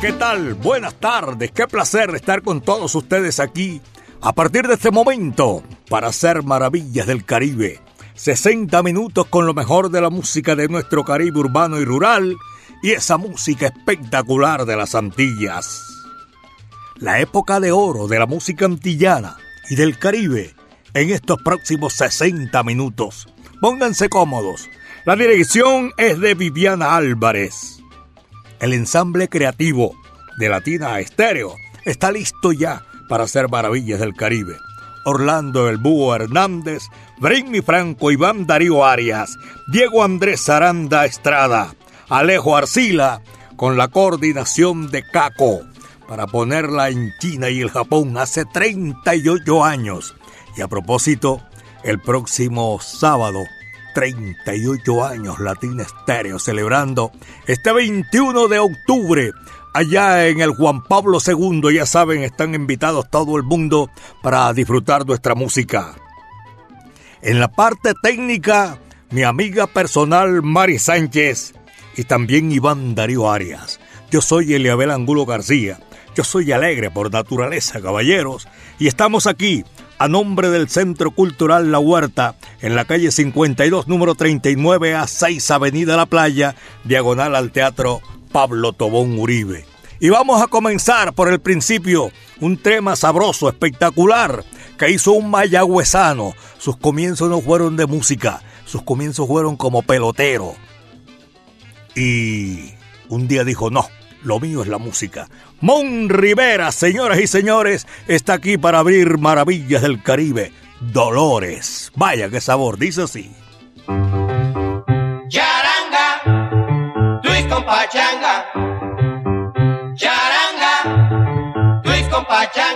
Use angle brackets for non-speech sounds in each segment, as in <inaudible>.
¿Qué tal? Buenas tardes. Qué placer estar con todos ustedes aquí a partir de este momento para hacer maravillas del Caribe. 60 minutos con lo mejor de la música de nuestro Caribe urbano y rural y esa música espectacular de las Antillas. La época de oro de la música antillana y del Caribe en estos próximos 60 minutos. Pónganse cómodos. La dirección es de Viviana Álvarez. El ensamble creativo de Latina Estéreo está listo ya para hacer maravillas del Caribe. Orlando El Búho Hernández, Brinmi Franco, Iván Darío Arias, Diego Andrés Aranda Estrada, Alejo Arcila, con la coordinación de Caco, para ponerla en China y el Japón hace 38 años. Y a propósito, el próximo sábado 38 años Latina Estéreo celebrando este 21 de octubre allá en el Juan Pablo II. Ya saben, están invitados todo el mundo para disfrutar nuestra música. En la parte técnica, mi amiga personal Mari Sánchez y también Iván Darío Arias. Yo soy Eliabel Angulo García. Yo soy alegre por naturaleza, caballeros, y estamos aquí a nombre del Centro Cultural La Huerta, en la calle 52, número 39 a 6, Avenida La Playa, diagonal al Teatro Pablo Tobón Uribe. Y vamos a comenzar por el principio, un tema sabroso, espectacular, que hizo un mayagüezano. Sus comienzos no fueron de música, sus comienzos fueron como pelotero. Y un día dijo, no, lo mío es la música. Mon Rivera, señoras y señores, está aquí para abrir maravillas del Caribe. Dolores. Vaya qué sabor, dice así. Charanga, Luis con pachanga. Charanga, Luis con pachanga.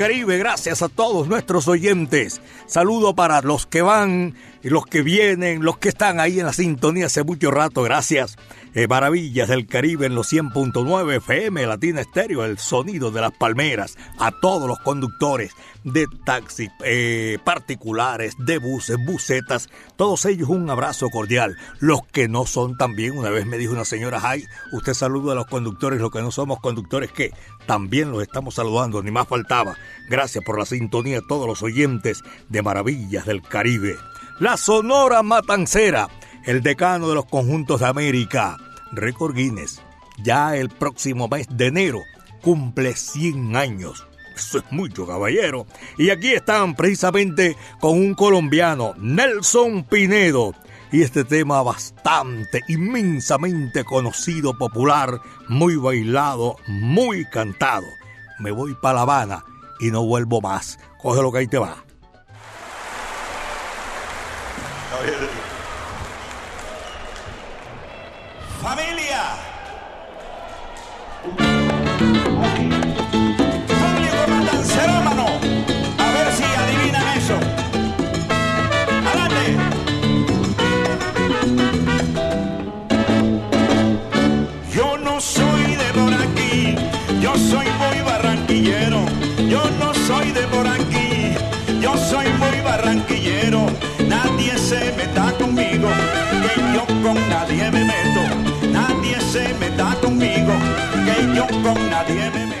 Caribe, gracias a todos nuestros oyentes. Saludo para los que van, los que vienen, los que están ahí en la sintonía hace mucho rato, gracias. Eh, maravillas del Caribe en los 100.9 FM, Latina Estéreo, el sonido de las palmeras, a todos los conductores de taxis eh, particulares, de buses, busetas, todos ellos un abrazo cordial. Los que no son también, una vez me dijo una señora, ay, usted saluda a los conductores, los que no somos conductores, que también los estamos saludando, ni más faltaba. Gracias por la sintonía a todos los oyentes de Maravillas del Caribe. La Sonora Matancera el decano de los conjuntos de América, Record Guinness, ya el próximo mes de enero cumple 100 años. Eso es mucho, caballero. Y aquí están precisamente con un colombiano, Nelson Pinedo. Y este tema bastante, inmensamente conocido, popular, muy bailado, muy cantado. Me voy para La Habana y no vuelvo más. Coge lo que ahí te va. Se meta conmigo, que yo con nadie me meto se meta conmigo, que yo con nadie me meto.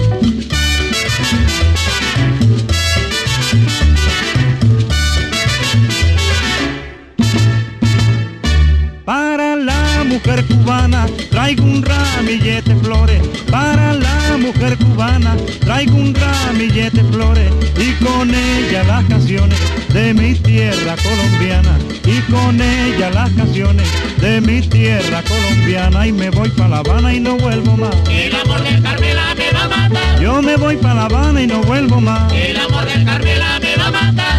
Mujer cubana traigo un ramillete flores. Para la mujer cubana traigo un ramillete flores. Y con ella las canciones de mi tierra colombiana. Y con ella las canciones de mi tierra colombiana. Y me voy para La Habana y no vuelvo más. El amor Carmela me va a matar. Yo me voy para La Habana y no vuelvo más. El amor Carmela me va a matar.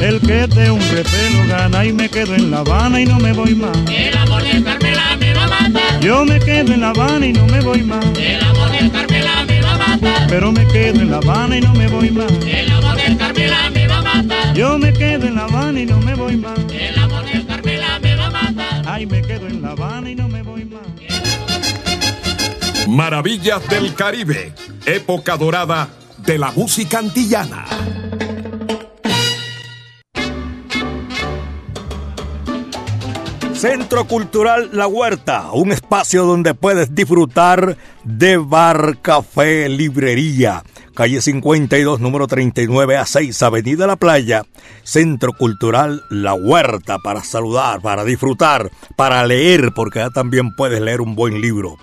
El que de un repelo gana y me quedo en La Habana y no me voy más. El amor de Carmela me va a matar. Yo me quedo en La Habana y no me voy más. El amor de Carmela me va a matar. Pero me quedo en La Habana y no me voy más. El amor de Carmela me va a matar. Yo me quedo en La Habana y no me voy más. El amor de Carmela me va a matar. Ay, me quedo en La Habana y no me voy más. Maravillas del Caribe, época dorada de la música antillana. Centro Cultural La Huerta, un espacio donde puedes disfrutar de bar, café, librería. Calle 52, número 39 a 6, Avenida La Playa. Centro Cultural La Huerta para saludar, para disfrutar, para leer, porque ya también puedes leer un buen libro.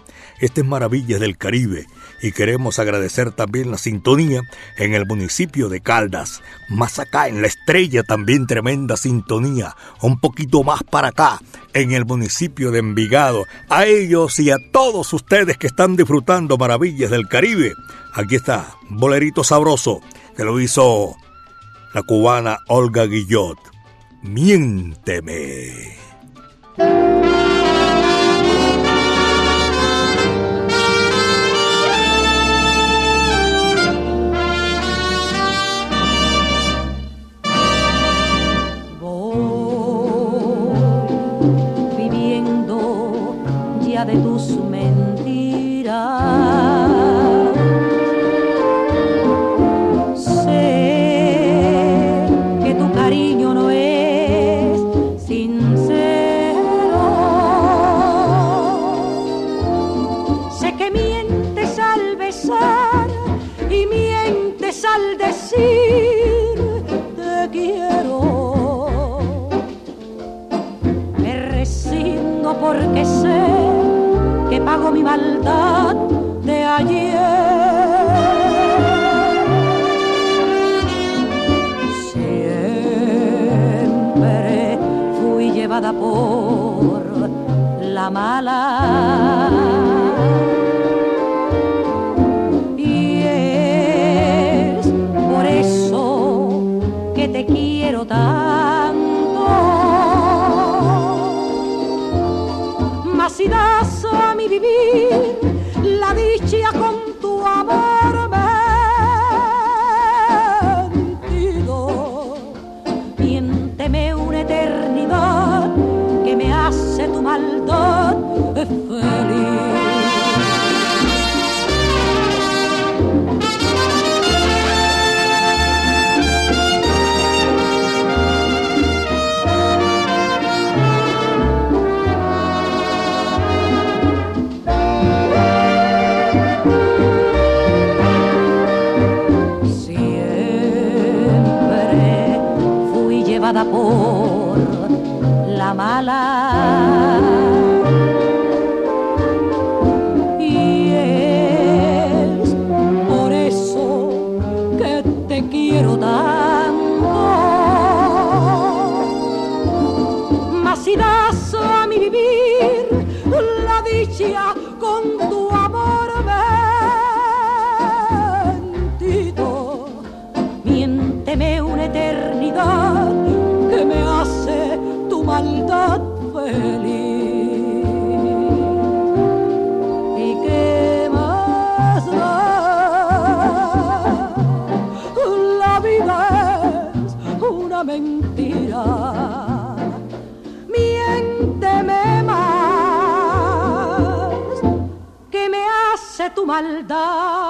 Este es Maravillas del Caribe. y queremos agradecer también la sintonía en el municipio de Caldas. Más acá en la estrella también tremenda sintonía. Un poquito más para acá en el municipio de Envigado. A ellos y a todos ustedes que están disfrutando maravillas del Caribe. Aquí está, bolerito sabroso, que lo hizo la cubana Olga Guillot. Miénteme. De tus mentiras. Das a mi vivir la dicha con tu maldad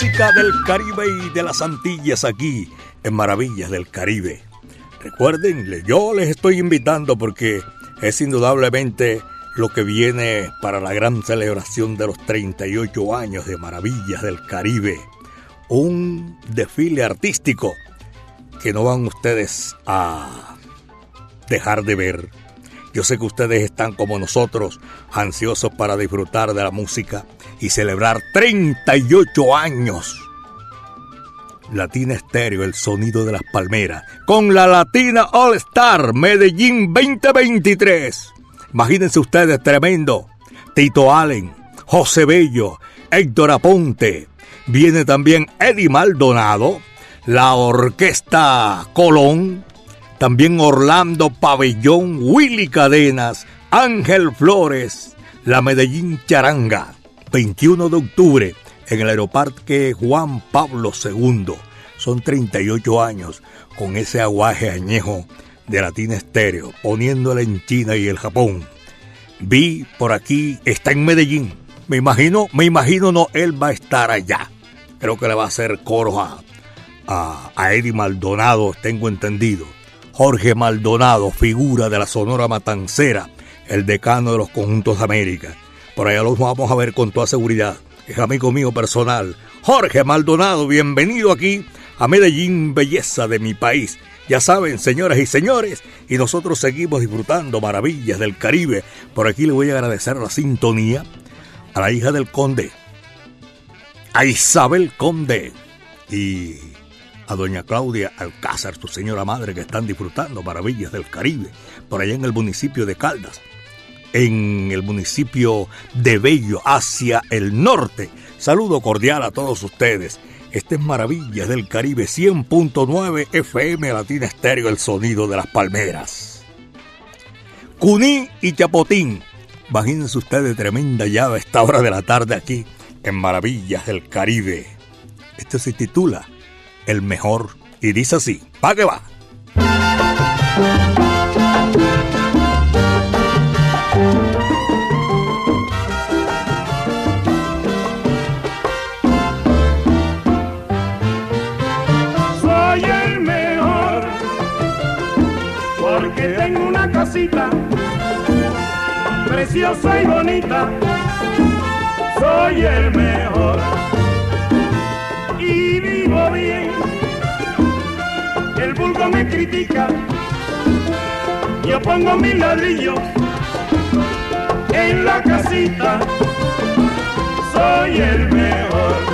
del Caribe y de las Antillas aquí en Maravillas del Caribe. Recuerden, yo les estoy invitando porque es indudablemente lo que viene para la gran celebración de los 38 años de Maravillas del Caribe. Un desfile artístico que no van ustedes a dejar de ver. Yo sé que ustedes están como nosotros, ansiosos para disfrutar de la música y celebrar 38 años Latina Estéreo, el sonido de las palmeras, con la Latina All Star Medellín 2023. Imagínense ustedes, tremendo. Tito Allen, José Bello, Héctor Aponte. Viene también Eddie Maldonado, la Orquesta Colón, también Orlando Pabellón, Willy Cadenas, Ángel Flores, la Medellín Charanga, 21 de octubre en el Aeroparque Juan Pablo II. Son 38 años con ese aguaje añejo de Latina Estéreo, poniéndola en China y el Japón. Vi por aquí, está en Medellín. Me imagino, me imagino no, él va a estar allá. Creo que le va a hacer coro a, a, a Eddie Maldonado, tengo entendido. Jorge Maldonado, figura de la Sonora Matancera, el decano de los conjuntos de América. Por allá los vamos a ver con toda seguridad. Es amigo mío personal. Jorge Maldonado, bienvenido aquí a Medellín, belleza de mi país. Ya saben, señoras y señores, y nosotros seguimos disfrutando maravillas del Caribe. Por aquí le voy a agradecer la sintonía a la hija del conde, a Isabel Conde y a doña Claudia Alcázar, su señora madre, que están disfrutando maravillas del Caribe, por allá en el municipio de Caldas, en el municipio de Bello, hacia el norte. Saludo cordial a todos ustedes. Este es Maravillas del Caribe 100.9 FM Latina Estéreo, el sonido de las palmeras. Cuní y Chapotín. Imagínense ustedes tremenda llave a esta hora de la tarde aquí en Maravillas del Caribe. Esto se titula El Mejor y dice así, ¿pa' que va? Pongo mi ladrillo en la casita. Soy el mejor.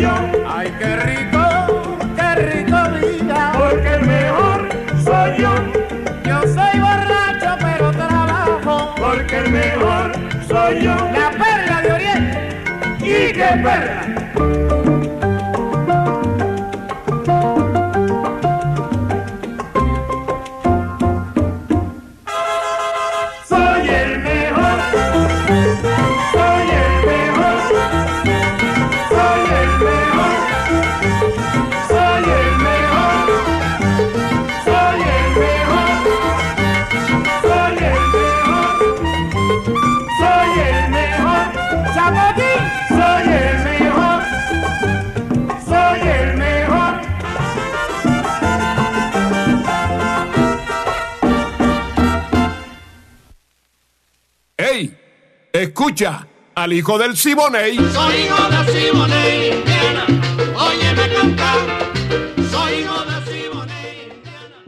Ay, qué rico, qué rico vida. Porque el mejor soy yo. Yo soy borracho, pero trabajo. Porque el mejor soy yo. La perla de Oriente. ¡Y qué perra! Escucha al hijo del Siboney. Soy hijo de Simone, Indiana. Óyeme cantar. Soy hijo de Simone, Indiana.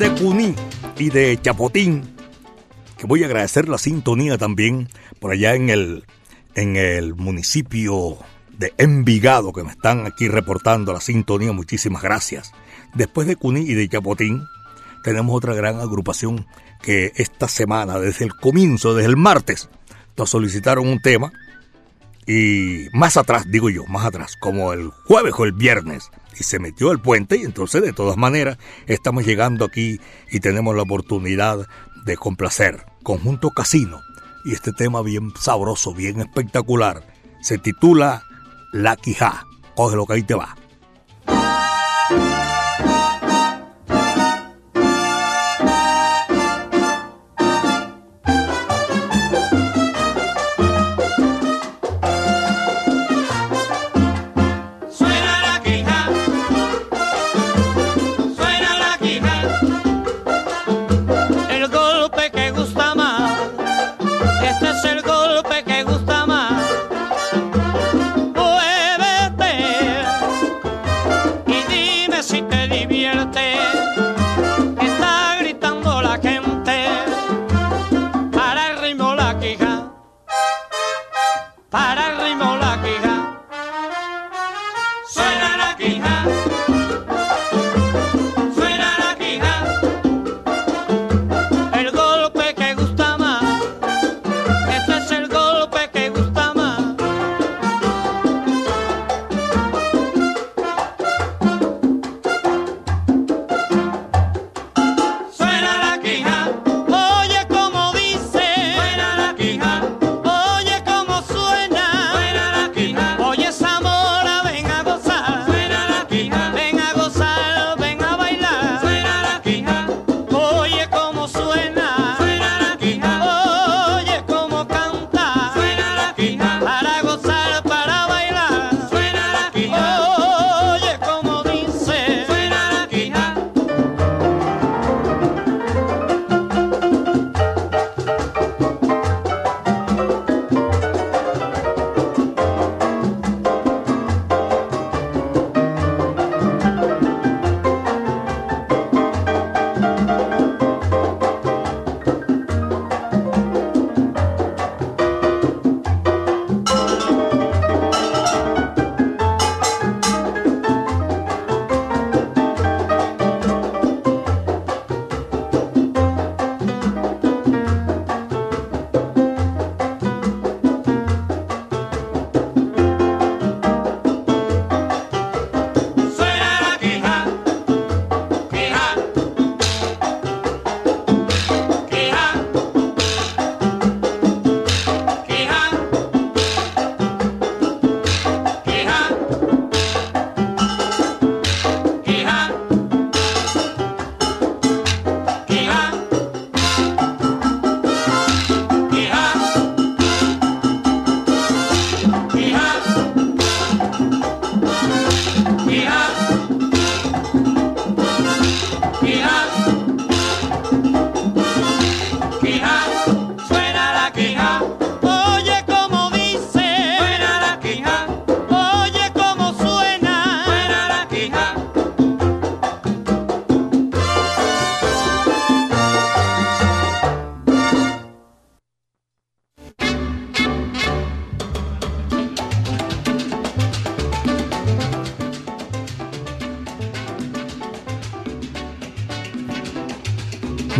de Cuní y de Chapotín, que voy a agradecer la sintonía también por allá en el, en el municipio de Envigado, que me están aquí reportando la sintonía. Muchísimas gracias. Después de Cuní y de Chapotín, tenemos otra gran agrupación que esta semana, desde el comienzo, desde el martes, nos solicitaron un tema y más atrás, digo yo, más atrás, como el jueves o el viernes, y se metió el puente y entonces de todas maneras estamos llegando aquí y tenemos la oportunidad de complacer Conjunto Casino y este tema bien sabroso, bien espectacular, se titula La Quijá. Coge lo que ahí te va.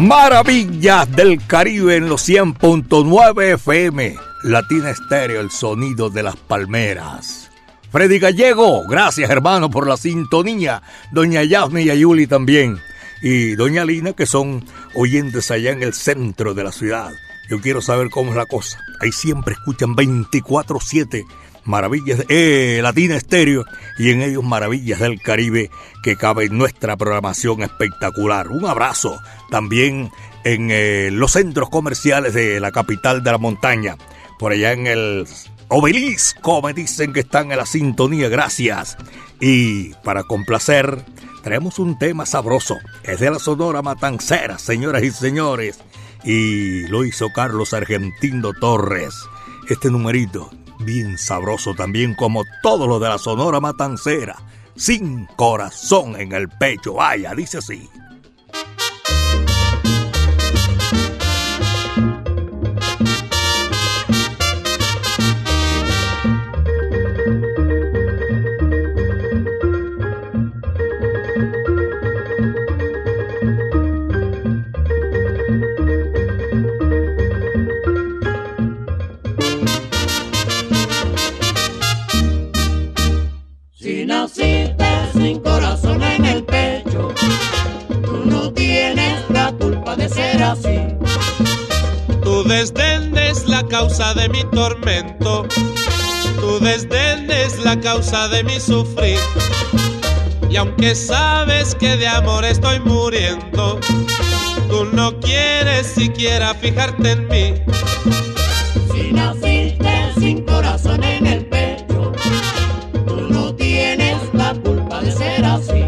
Maravillas del Caribe en los 100.9 FM. Latina Estéreo, el sonido de las palmeras. Freddy Gallego, gracias hermano por la sintonía. Doña Yasme y Ayuli también. Y Doña Lina, que son oyentes allá en el centro de la ciudad. Yo quiero saber cómo es la cosa. Ahí siempre escuchan 24-7 Maravillas eh, Latina Estéreo y en ellos Maravillas del Caribe que cabe en nuestra programación espectacular. Un abrazo también en eh, los centros comerciales de la capital de la montaña, por allá en el obelisco me dicen que están en la sintonía, gracias. Y para complacer, traemos un tema sabroso, es de la Sonora Matancera, señoras y señores, y lo hizo Carlos Argentino Torres. Este numerito bien sabroso también como todo lo de la Sonora Matancera, sin corazón en el pecho, vaya, dice así. Causa de mi tormento, tu desdén es la causa de mi sufrir. Y aunque sabes que de amor estoy muriendo, tú no quieres siquiera fijarte en mí. Si naciste sin corazón en el pecho, tú no tienes la culpa de ser así.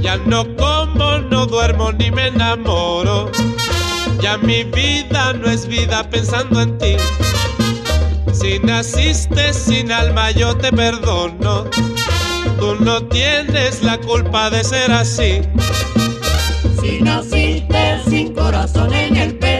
Ya no como, no duermo ni me enamoro mi vida no es vida pensando en ti. Si naciste sin alma yo te perdono. Tú no tienes la culpa de ser así. Si naciste sin corazón en el pecho,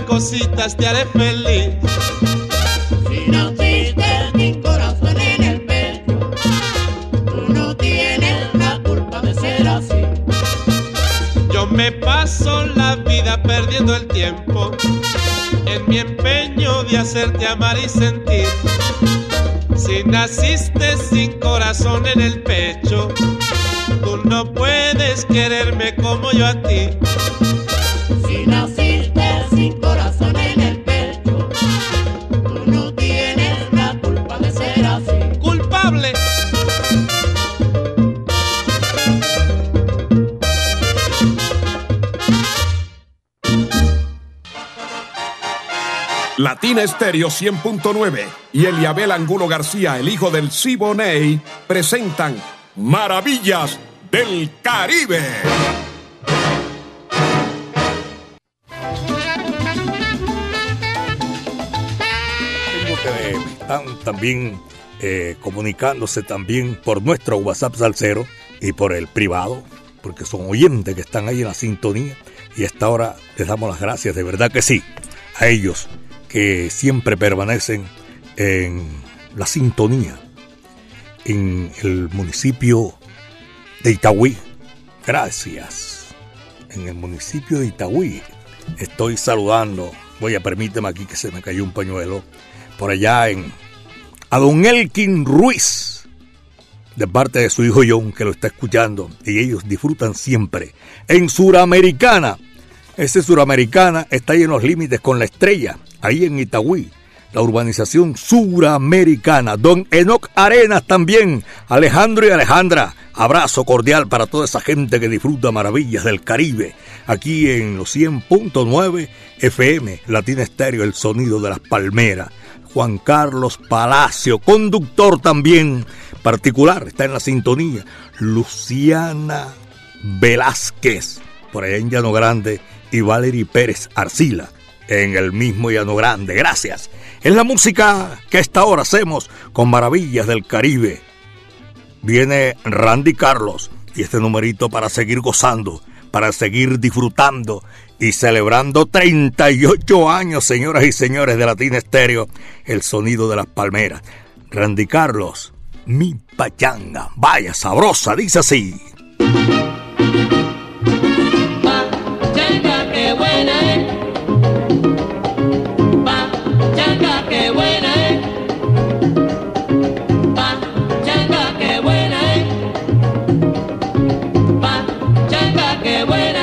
cositas te haré feliz. Estéreo 100.9 y Eliabel Angulo García, el hijo del Siboney, presentan Maravillas del Caribe. Están también eh, comunicándose también por nuestro WhatsApp Salcero y por el privado, porque son oyentes que están ahí en la sintonía y a esta hora les damos las gracias, de verdad que sí, a ellos que siempre permanecen en la sintonía en el municipio de Itagüí. Gracias. En el municipio de Itagüí estoy saludando. Voy a permíteme aquí que se me cayó un pañuelo. Por allá en a don Elkin Ruiz. De parte de su hijo John que lo está escuchando. Y ellos disfrutan siempre. En Suramericana. Ese Suramericana está ahí en los límites con la estrella ahí en Itagüí. la urbanización suramericana. Don Enoc Arenas también, Alejandro y Alejandra. Abrazo cordial para toda esa gente que disfruta maravillas del Caribe. Aquí en los 100.9 FM, Latina Estéreo, el sonido de las palmeras. Juan Carlos Palacio, conductor también particular, está en la sintonía. Luciana Velázquez, por allá en Llano Grande, y Valery Pérez Arcila, en el mismo Llano Grande. Gracias. En la música que esta hora hacemos con Maravillas del Caribe, viene Randy Carlos y este numerito para seguir gozando, para seguir disfrutando y celebrando 38 años, señoras y señores de Latina Estéreo, el sonido de las palmeras. Randy Carlos, mi pachanga, vaya sabrosa, dice así. Buena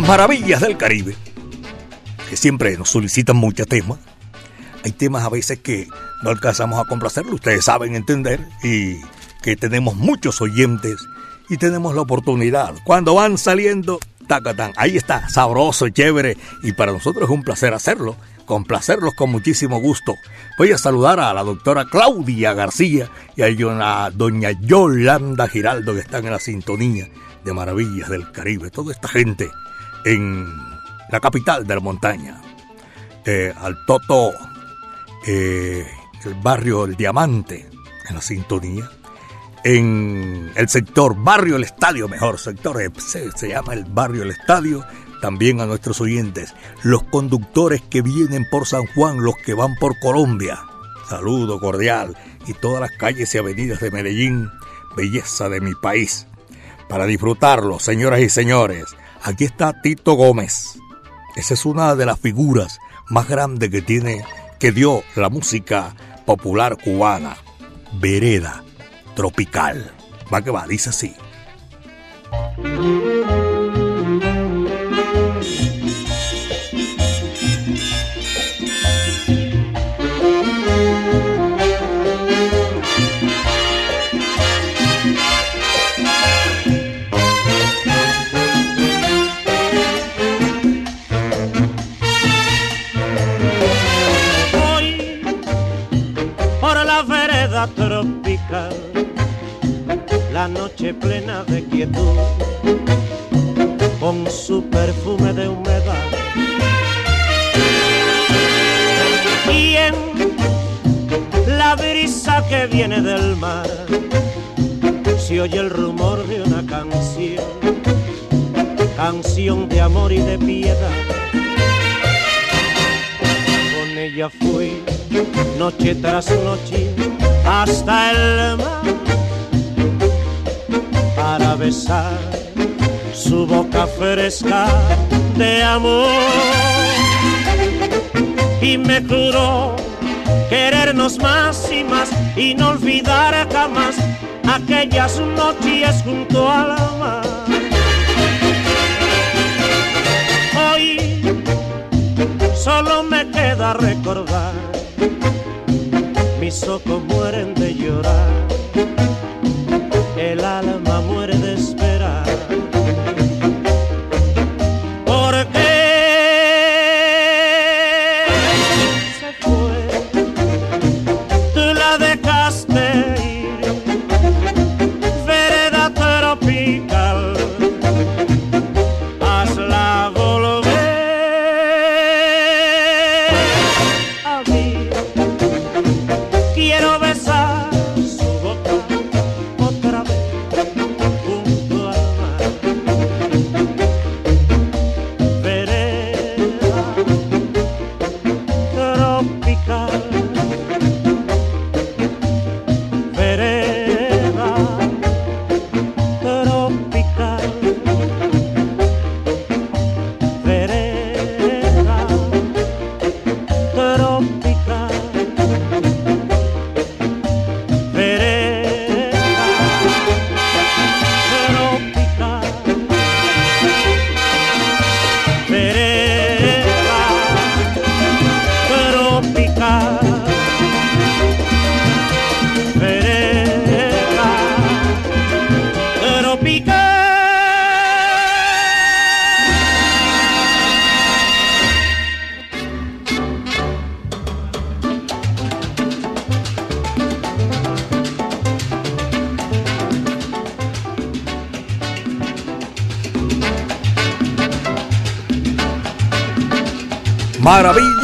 las maravillas del Caribe, que siempre nos solicitan muchos temas, hay temas a veces que no alcanzamos a complacerlo, ustedes saben entender, y que tenemos muchos oyentes y tenemos la oportunidad. Cuando van saliendo, tacatán, ahí está, sabroso, chévere, y para nosotros es un placer hacerlo, complacerlos con muchísimo gusto. Voy a saludar a la doctora Claudia García y a doña Yolanda Giraldo que están en la sintonía de Maravillas del Caribe. Toda esta gente en la capital de la montaña. Eh, al Toto, eh, el barrio El Diamante, en la sintonía. En el sector Barrio El Estadio, mejor sector, eh, se, se llama el Barrio El Estadio. También a nuestros oyentes, los conductores que vienen por San Juan, los que van por Colombia. Saludo cordial. Y todas las calles y avenidas de Medellín, belleza de mi país. Para disfrutarlo, señoras y señores, aquí está Tito Gómez. Esa es una de las figuras más grandes que tiene, que dio la música popular cubana. Vereda tropical. Va que va, dice así. De amor y de piedad. Con ella fui noche tras noche hasta el mar para besar su boca fresca de amor y me juró querernos más y más y no olvidar jamás aquellas noches junto al mar. Solo me queda recordar. Mis ojos mueren de llorar, el alma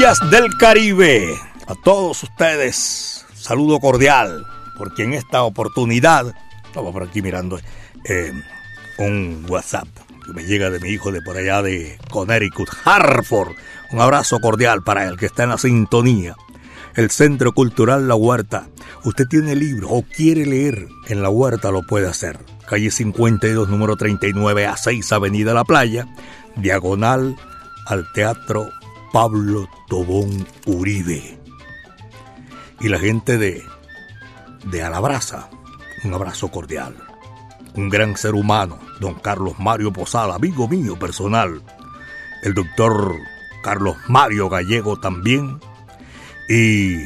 Del Caribe. A todos ustedes, saludo cordial, porque en esta oportunidad, estaba por aquí mirando eh, un WhatsApp que me llega de mi hijo de por allá de Connecticut, Hartford. Un abrazo cordial para el que está en la sintonía. El Centro Cultural La Huerta. Usted tiene libro o quiere leer en La Huerta, lo puede hacer. Calle 52, número 39 a 6, Avenida La Playa, diagonal al Teatro Pablo Tobón Uribe. Y la gente de, de Alabraza, un abrazo cordial. Un gran ser humano, don Carlos Mario Posada, amigo mío personal. El doctor Carlos Mario Gallego también. Y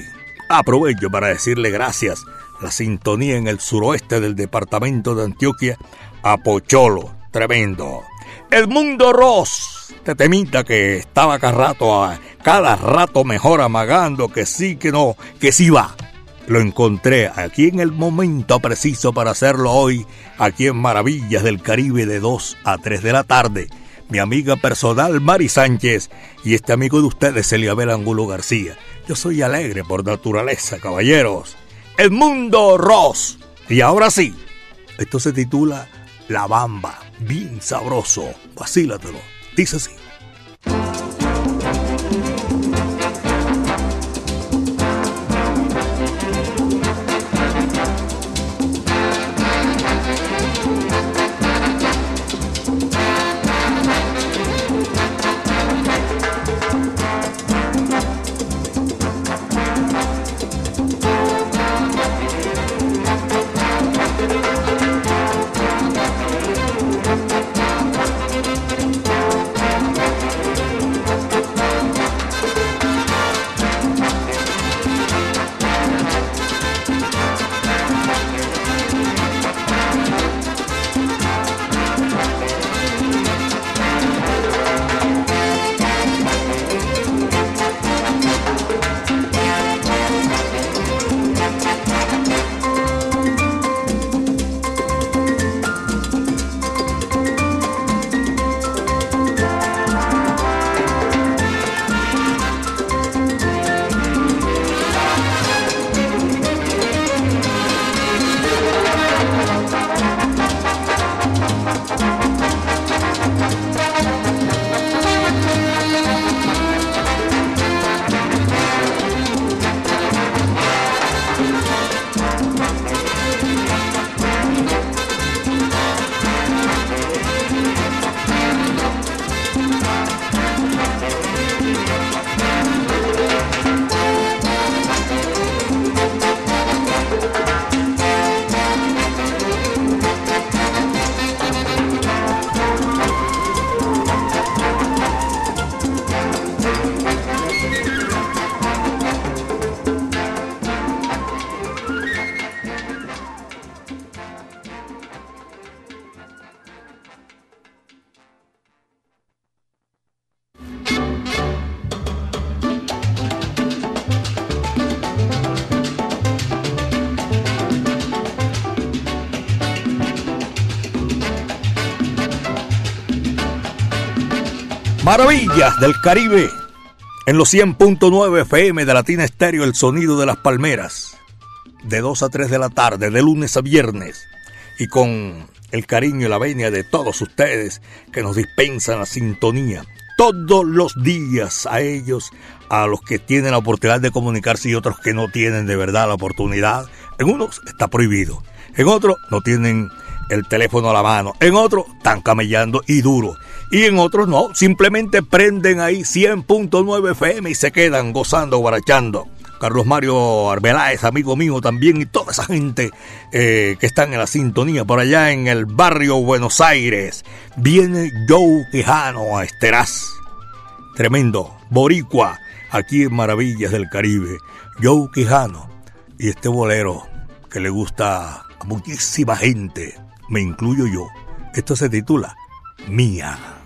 aprovecho para decirle gracias la sintonía en el suroeste del departamento de Antioquia a Pocholo, tremendo. El mundo Ross, te temita que estaba cada rato, a- cada rato mejor amagando que sí, que no, que sí va. Lo encontré aquí en el momento preciso para hacerlo hoy, aquí en Maravillas del Caribe de 2 a 3 de la tarde. Mi amiga personal Mari Sánchez y este amigo de ustedes, Eliabel Angulo García. Yo soy alegre por naturaleza, caballeros. El mundo Ross. Y ahora sí, esto se titula La Bamba. Bien sabroso. Vacílatelo. Dice así. Maravillas del Caribe. En los 100.9 FM de Latina Estéreo, el sonido de las palmeras. De 2 a 3 de la tarde, de lunes a viernes. Y con el cariño y la venia de todos ustedes que nos dispensan la sintonía. Todos los días a ellos, a los que tienen la oportunidad de comunicarse y otros que no tienen de verdad la oportunidad. En unos está prohibido. En otros no tienen el teléfono a la mano. En otros están camellando y duro y en otros no, simplemente prenden ahí 100.9 FM y se quedan gozando, guarachando. Carlos Mario Arbeláez, amigo mío también, y toda esa gente eh, que están en la sintonía por allá en el barrio Buenos Aires. Viene Joe Quijano a Esteraz. Tremendo, boricua, aquí en Maravillas del Caribe. Joe Quijano y este bolero que le gusta a muchísima gente, me incluyo yo. Esto se titula Mía.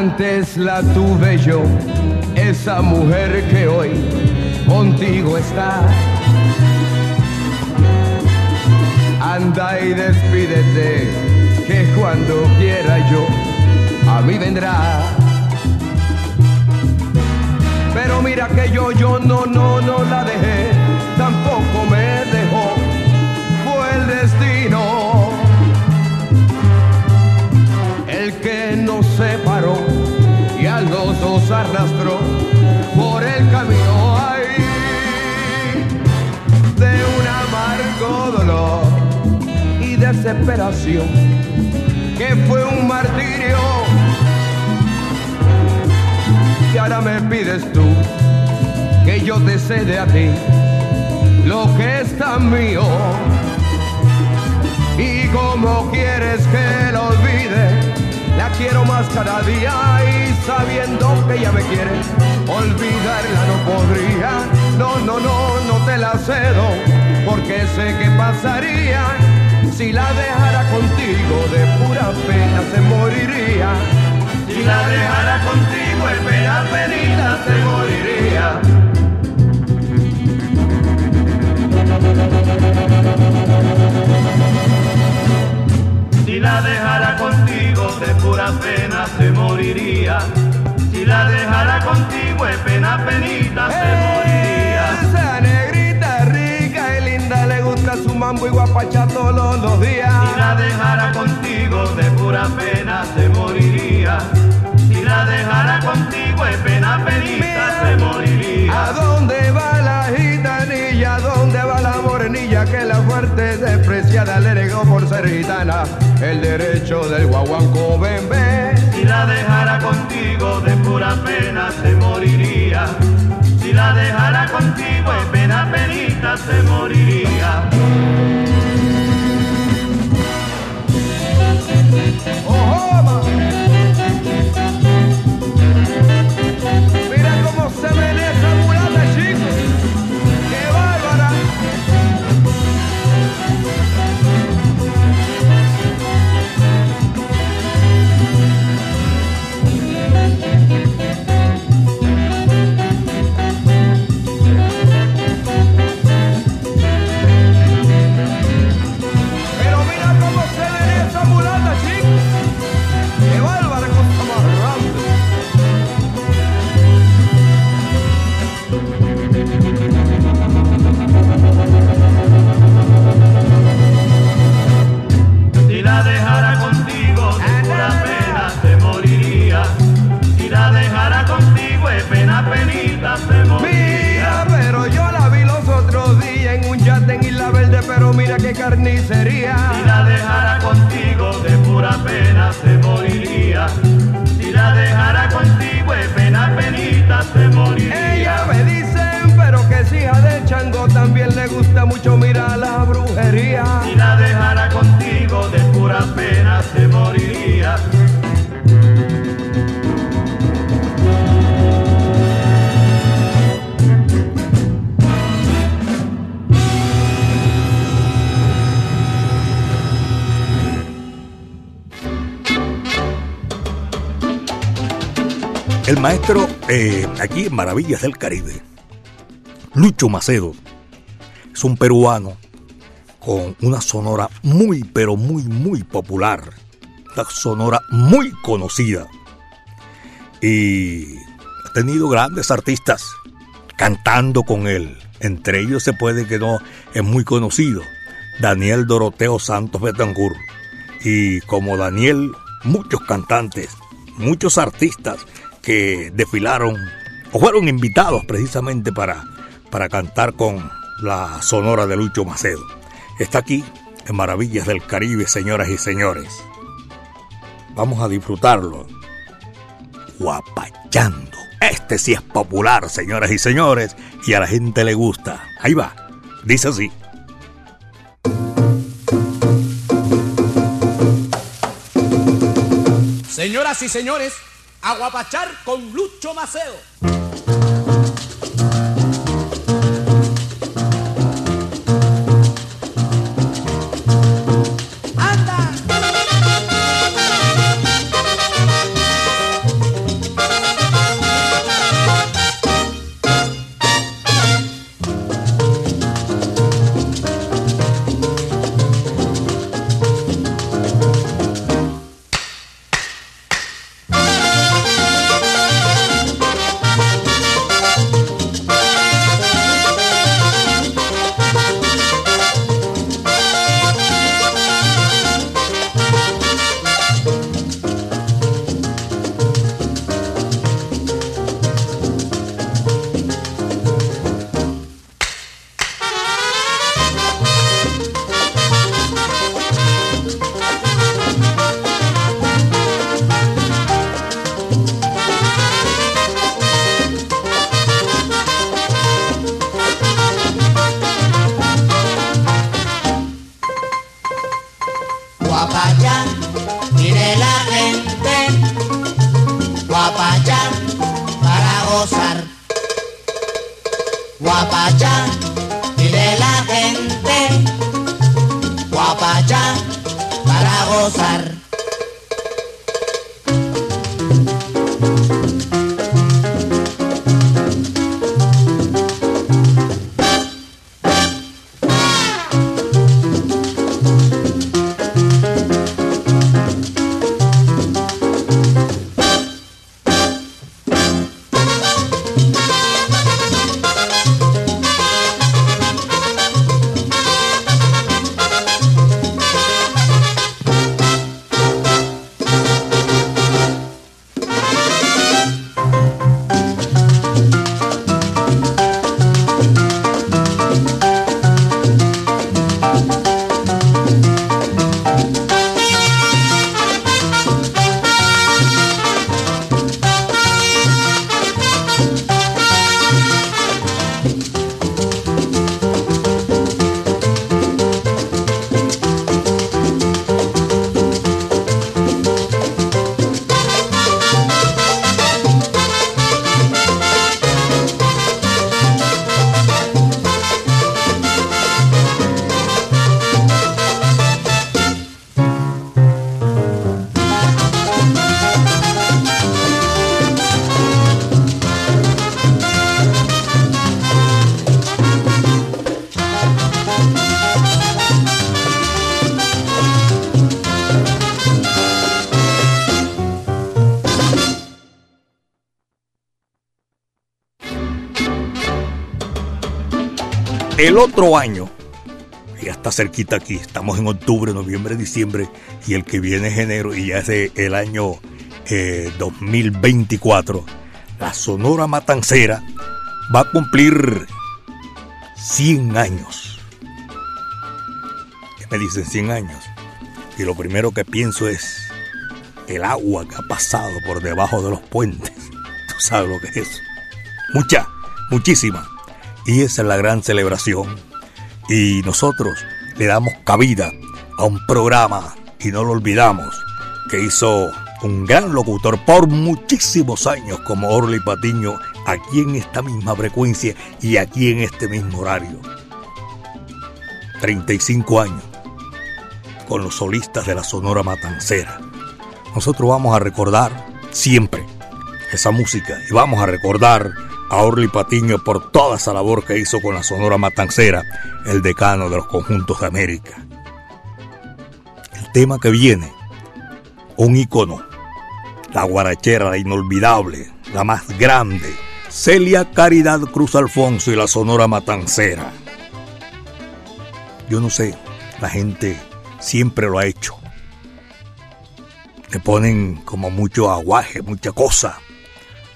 Antes la tuve yo, esa mujer que hoy contigo está. Anda y despídete, que cuando quiera yo, a mí vendrá. Pero mira que yo, yo no, no, no la dejé, tampoco me arrastró por el camino ahí de un amargo dolor y desesperación que fue un martirio y ahora me pides tú que yo te cede a ti lo que es tan mío. Y como quieres que lo olvide la quiero más cada día y sabiendo que ella me quiere, olvidarla no podría. No, no, no, no te la cedo, porque sé que pasaría. Si la dejara contigo de pura pena se moriría. Si la dejara contigo de pena se moriría. Si la dejara contigo de pura pena se moriría. Si la dejara contigo de pena penita se moriría. Esa negrita rica y linda le gusta su mambo y guapacha todos los días. Si la dejara contigo de pura pena se moriría. Si la dejara contigo de pena penita se moriría. ¿A dónde va la morenilla que la fuerte despreciada le negó por ser gitana? El derecho del guaguanco bebé. Si la dejara contigo de pura pena se moriría. Si la dejara contigo de pena penita se moriría. Del Caribe, Lucho Macedo, es un peruano con una sonora muy, pero muy, muy popular. Una sonora muy conocida. Y ha tenido grandes artistas cantando con él. Entre ellos se puede que no es muy conocido. Daniel Doroteo Santos Betancourt. Y como Daniel, muchos cantantes, muchos artistas que desfilaron o fueron invitados precisamente para, para cantar con la sonora de Lucho Macedo. Está aquí en Maravillas del Caribe, señoras y señores. Vamos a disfrutarlo. Guapachando. Este sí es popular, señoras y señores, y a la gente le gusta. Ahí va. Dice así. Señoras y señores, aguapachar con Lucho Maceo. El otro año, ya está cerquita aquí, estamos en octubre, noviembre, diciembre, y el que viene es enero, y ya es el año eh, 2024, la Sonora Matancera va a cumplir 100 años. ¿Qué me dicen 100 años? Y lo primero que pienso es el agua que ha pasado por debajo de los puentes. <laughs> Tú sabes lo que es. Mucha, muchísima. Y esa es la gran celebración. Y nosotros le damos cabida a un programa, y no lo olvidamos, que hizo un gran locutor por muchísimos años como Orly Patiño, aquí en esta misma frecuencia y aquí en este mismo horario. 35 años con los solistas de la Sonora Matancera. Nosotros vamos a recordar siempre esa música y vamos a recordar a Orly Patiño por toda esa labor que hizo con la Sonora Matancera, el decano de los conjuntos de América. El tema que viene, un icono, la guarachera, la inolvidable, la más grande, Celia Caridad Cruz Alfonso y la Sonora Matancera. Yo no sé, la gente siempre lo ha hecho. Le ponen como mucho aguaje, mucha cosa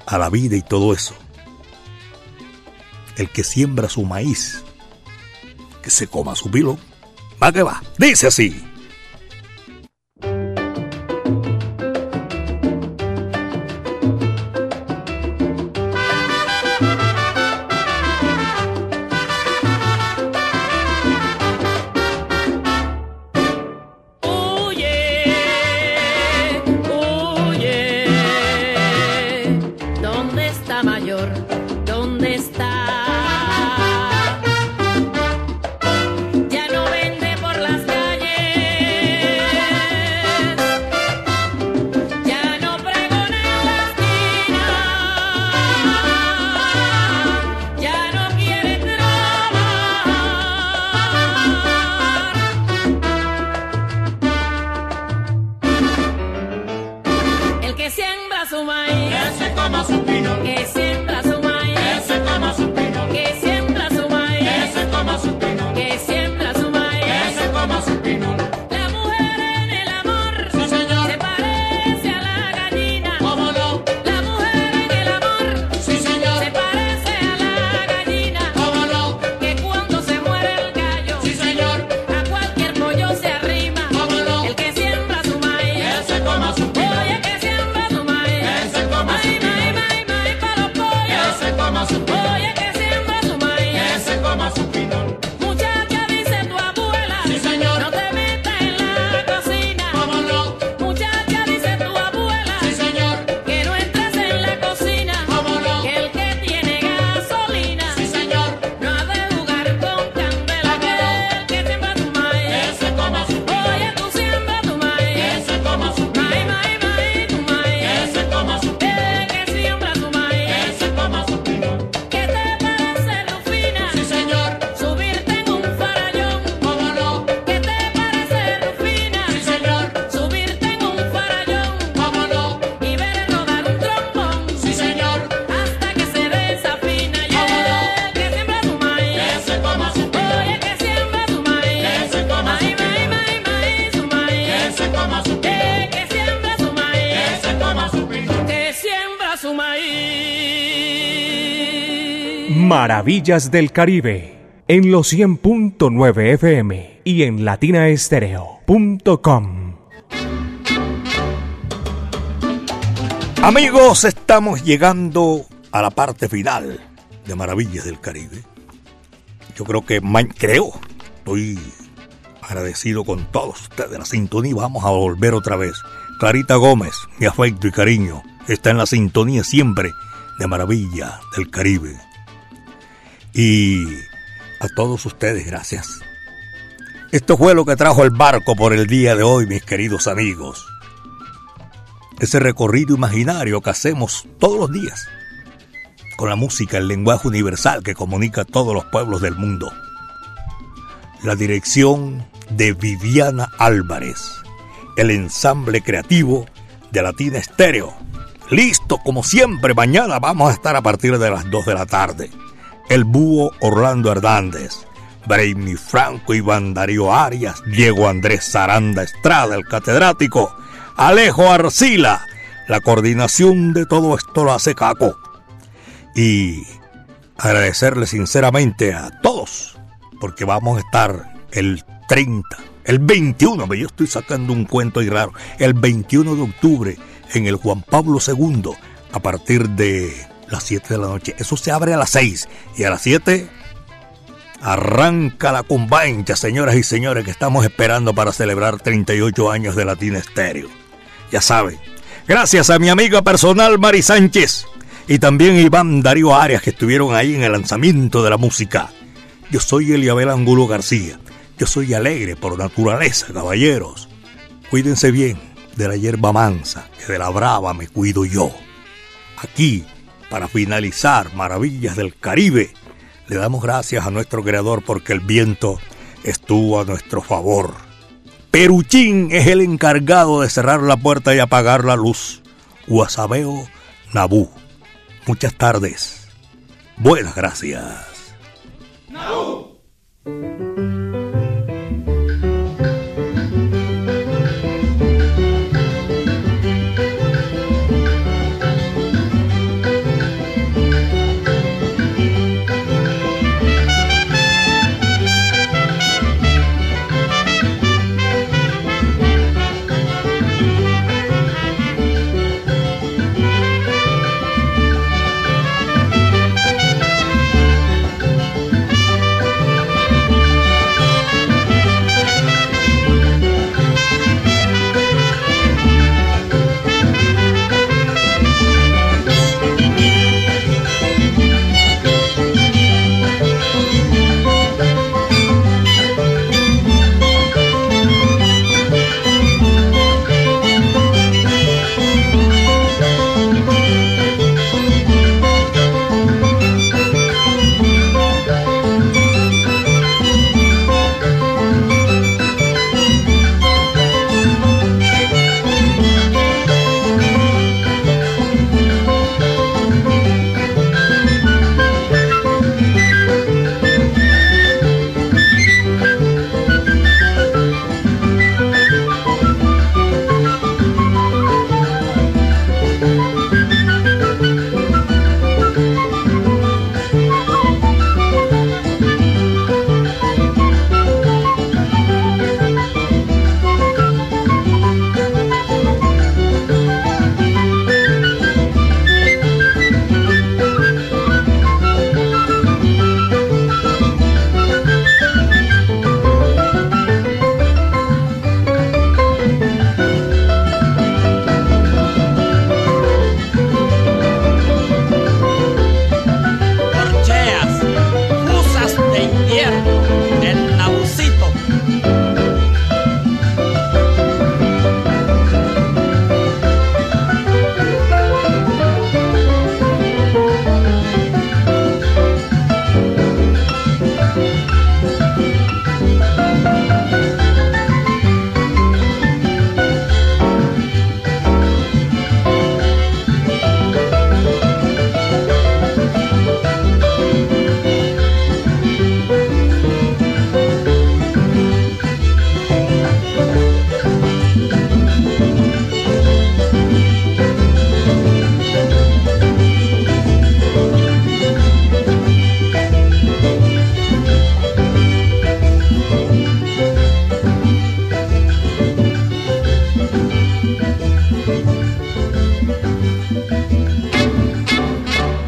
a la vida y todo eso. El que siembra su maíz, que se coma su pilo. Va que va. Dice así. maíz, como su que siembra su Maravillas del Caribe en los 100.9 FM y en latinaestereo.com. Amigos, estamos llegando a la parte final de Maravillas del Caribe. Yo creo que, creo, estoy agradecido con todos ustedes de la sintonía. Vamos a volver otra vez. Clarita Gómez, mi afecto y cariño, está en la sintonía siempre de Maravilla del Caribe. Y a todos ustedes, gracias. Esto fue lo que trajo el barco por el día de hoy, mis queridos amigos. Ese recorrido imaginario que hacemos todos los días con la música, el lenguaje universal que comunica a todos los pueblos del mundo. La dirección de Viviana Álvarez, el ensamble creativo de Latina Estéreo. Listo, como siempre, mañana vamos a estar a partir de las 2 de la tarde el búho Orlando Hernández, Brainy Franco, Iván Darío Arias, Diego Andrés Saranda Estrada, el catedrático, Alejo Arcila. La coordinación de todo esto lo hace Caco. Y agradecerle sinceramente a todos, porque vamos a estar el 30, el 21, yo estoy sacando un cuento ahí raro, el 21 de octubre en el Juan Pablo II, a partir de las 7 de la noche. Eso se abre a las 6 y a las 7 arranca la cumbancha, señoras y señores, que estamos esperando para celebrar 38 años de Latina Estéreo. Ya saben, gracias a mi amiga personal Mari Sánchez y también Iván Darío Arias que estuvieron ahí en el lanzamiento de la música. Yo soy Eliabel Angulo García. Yo soy alegre por naturaleza, caballeros. Cuídense bien de la hierba mansa, que de la brava me cuido yo. aquí, para finalizar Maravillas del Caribe, le damos gracias a nuestro creador porque el viento estuvo a nuestro favor. Peruchín es el encargado de cerrar la puerta y apagar la luz. Guasabeo Nabú. Muchas tardes. Buenas gracias. corcheas,